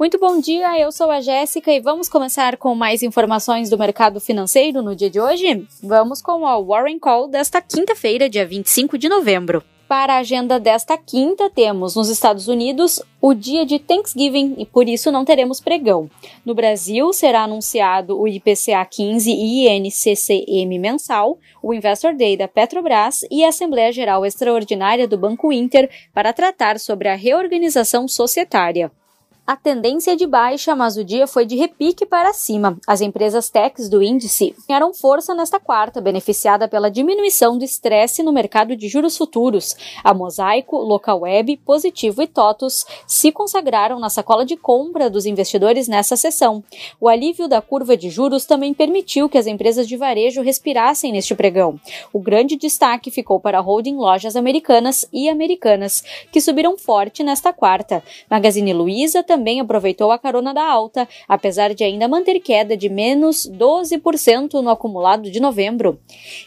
Muito bom dia, eu sou a Jéssica e vamos começar com mais informações do mercado financeiro no dia de hoje? Vamos com a Warren Call desta quinta-feira, dia 25 de novembro. Para a agenda desta quinta, temos nos Estados Unidos o dia de Thanksgiving e por isso não teremos pregão. No Brasil, será anunciado o IPCA 15 e INCCM mensal, o Investor Day da Petrobras e a Assembleia Geral Extraordinária do Banco Inter para tratar sobre a reorganização societária. A tendência é de baixa, mas o dia foi de repique para cima. As empresas techs do índice ganharam força nesta quarta, beneficiada pela diminuição do estresse no mercado de juros futuros. A Mosaico, Localweb, Positivo e TOTUS se consagraram na sacola de compra dos investidores nessa sessão. O alívio da curva de juros também permitiu que as empresas de varejo respirassem neste pregão. O grande destaque ficou para a holding Lojas Americanas e Americanas, que subiram forte nesta quarta. Magazine Luiza também também aproveitou a carona da alta, apesar de ainda manter queda de menos 12% no acumulado de novembro.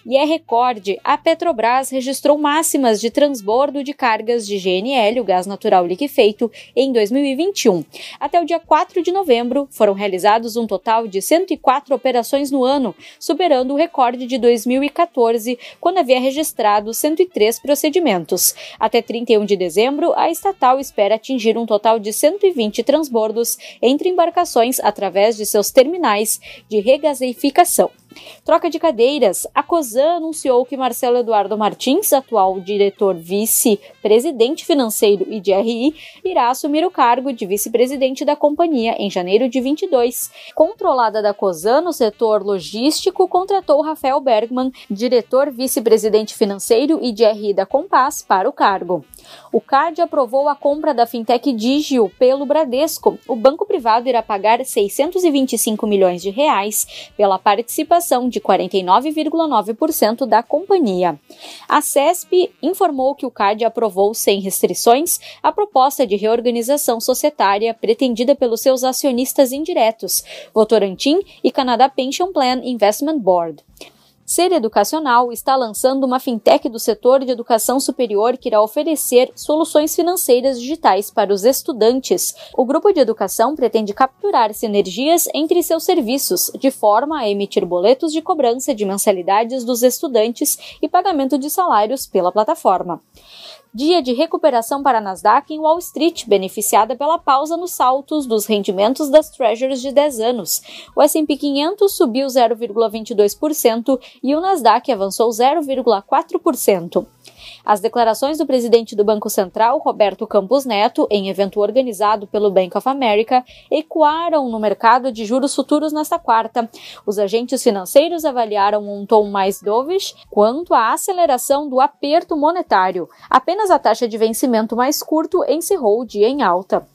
E é recorde, a Petrobras registrou máximas de transbordo de cargas de GNL, o gás natural liquefeito, em 2021. Até o dia 4 de novembro, foram realizados um total de 104 operações no ano, superando o recorde de 2014, quando havia registrado 103 procedimentos. Até 31 de dezembro, a estatal espera atingir um total de 120 transbordos entre embarcações através de seus terminais de regasificação. Troca de cadeiras. A COSAN anunciou que Marcelo Eduardo Martins, atual diretor vice-presidente financeiro e de RI, irá assumir o cargo de vice-presidente da companhia em janeiro de 22. Controlada da COSAN no setor logístico, contratou Rafael Bergman, diretor vice-presidente financeiro e de RI da Compass, para o cargo. O CAD aprovou a compra da fintech Digio pelo Bradesco. O banco privado irá pagar 625 milhões de reais pela participação participação de 49,9% da companhia. A CESP informou que o CAD aprovou sem restrições a proposta de reorganização societária pretendida pelos seus acionistas indiretos, Votorantim e Canada Pension Plan Investment Board. Ser Educacional está lançando uma fintech do setor de educação superior que irá oferecer soluções financeiras digitais para os estudantes. O grupo de educação pretende capturar sinergias entre seus serviços, de forma a emitir boletos de cobrança de mensalidades dos estudantes e pagamento de salários pela plataforma dia de recuperação para a Nasdaq em Wall Street, beneficiada pela pausa nos saltos dos rendimentos das Treasuries de 10 anos. O S&P 500 subiu 0,22% e o Nasdaq avançou 0,4%. As declarações do presidente do Banco Central, Roberto Campos Neto, em evento organizado pelo Bank of America, ecoaram no mercado de juros futuros nesta quarta. Os agentes financeiros avaliaram um tom mais dovish quanto à aceleração do aperto monetário. Apenas a taxa de vencimento mais curto encerrou o dia em alta.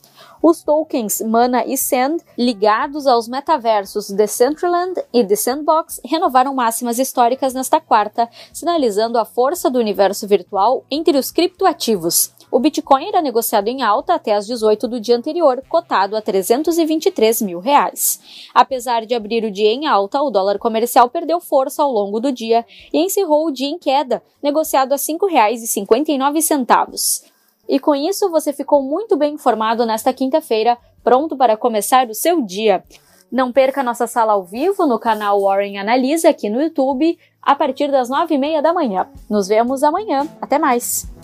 Os tokens Mana e Sand, ligados aos metaversos Decentraland e The Sandbox, renovaram máximas históricas nesta quarta, sinalizando a força do universo virtual entre os criptoativos. O Bitcoin era negociado em alta até as 18 do dia anterior, cotado a 323 mil reais. Apesar de abrir o dia em alta, o dólar comercial perdeu força ao longo do dia e encerrou o dia em queda, negociado a R$ 5,59. E com isso você ficou muito bem informado nesta quinta-feira, pronto para começar o seu dia. Não perca nossa sala ao vivo no canal Warren Analisa aqui no YouTube a partir das nove e meia da manhã. Nos vemos amanhã. Até mais!